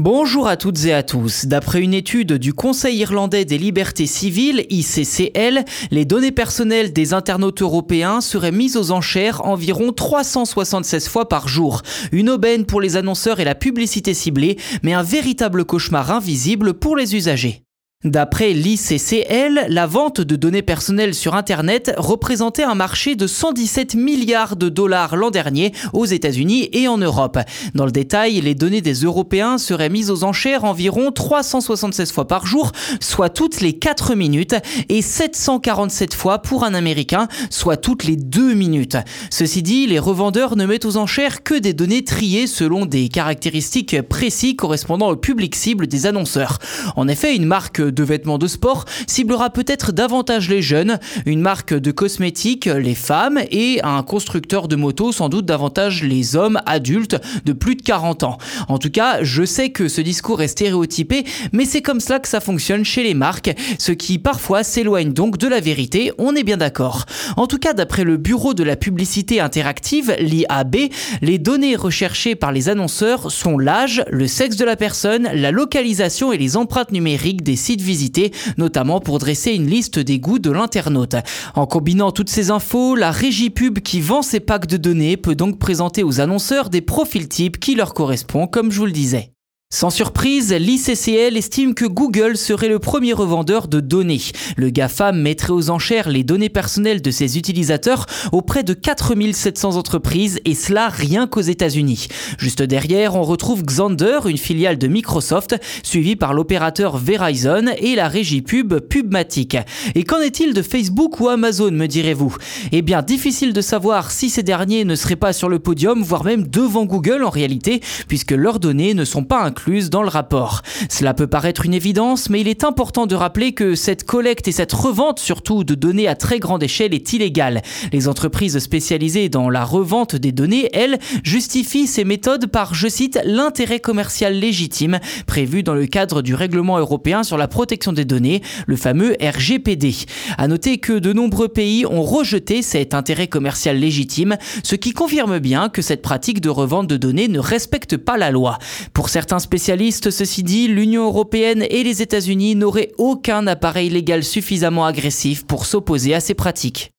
Bonjour à toutes et à tous. D'après une étude du Conseil irlandais des libertés civiles, ICCL, les données personnelles des internautes européens seraient mises aux enchères environ 376 fois par jour. Une aubaine pour les annonceurs et la publicité ciblée, mais un véritable cauchemar invisible pour les usagers. D'après l'ICCL, la vente de données personnelles sur Internet représentait un marché de 117 milliards de dollars l'an dernier aux États-Unis et en Europe. Dans le détail, les données des Européens seraient mises aux enchères environ 376 fois par jour, soit toutes les 4 minutes, et 747 fois pour un Américain, soit toutes les 2 minutes. Ceci dit, les revendeurs ne mettent aux enchères que des données triées selon des caractéristiques précises correspondant au public cible des annonceurs. En effet, une marque de vêtements de sport ciblera peut-être davantage les jeunes, une marque de cosmétiques les femmes et un constructeur de motos sans doute davantage les hommes adultes de plus de 40 ans. En tout cas, je sais que ce discours est stéréotypé, mais c'est comme cela que ça fonctionne chez les marques, ce qui parfois s'éloigne donc de la vérité, on est bien d'accord. En tout cas, d'après le Bureau de la publicité interactive, l'IAB, les données recherchées par les annonceurs sont l'âge, le sexe de la personne, la localisation et les empreintes numériques des sites visiter, notamment pour dresser une liste des goûts de l'internaute. En combinant toutes ces infos, la régie pub qui vend ces packs de données peut donc présenter aux annonceurs des profils types qui leur correspondent, comme je vous le disais. Sans surprise, l'ICCL estime que Google serait le premier revendeur de données. Le GAFAM mettrait aux enchères les données personnelles de ses utilisateurs auprès de 4700 entreprises et cela rien qu'aux États-Unis. Juste derrière, on retrouve Xander, une filiale de Microsoft, suivie par l'opérateur Verizon et la régie pub Pubmatic. Et qu'en est-il de Facebook ou Amazon, me direz-vous? Eh bien, difficile de savoir si ces derniers ne seraient pas sur le podium, voire même devant Google en réalité, puisque leurs données ne sont pas incluses dans le rapport. Cela peut paraître une évidence, mais il est important de rappeler que cette collecte et cette revente surtout de données à très grande échelle est illégale. Les entreprises spécialisées dans la revente des données, elles, justifient ces méthodes par, je cite, l'intérêt commercial légitime prévu dans le cadre du règlement européen sur la protection des données, le fameux RGPD. À noter que de nombreux pays ont rejeté cet intérêt commercial légitime, ce qui confirme bien que cette pratique de revente de données ne respecte pas la loi. Pour certains spécialiste, ceci dit, l'Union européenne et les États-Unis n'auraient aucun appareil légal suffisamment agressif pour s'opposer à ces pratiques.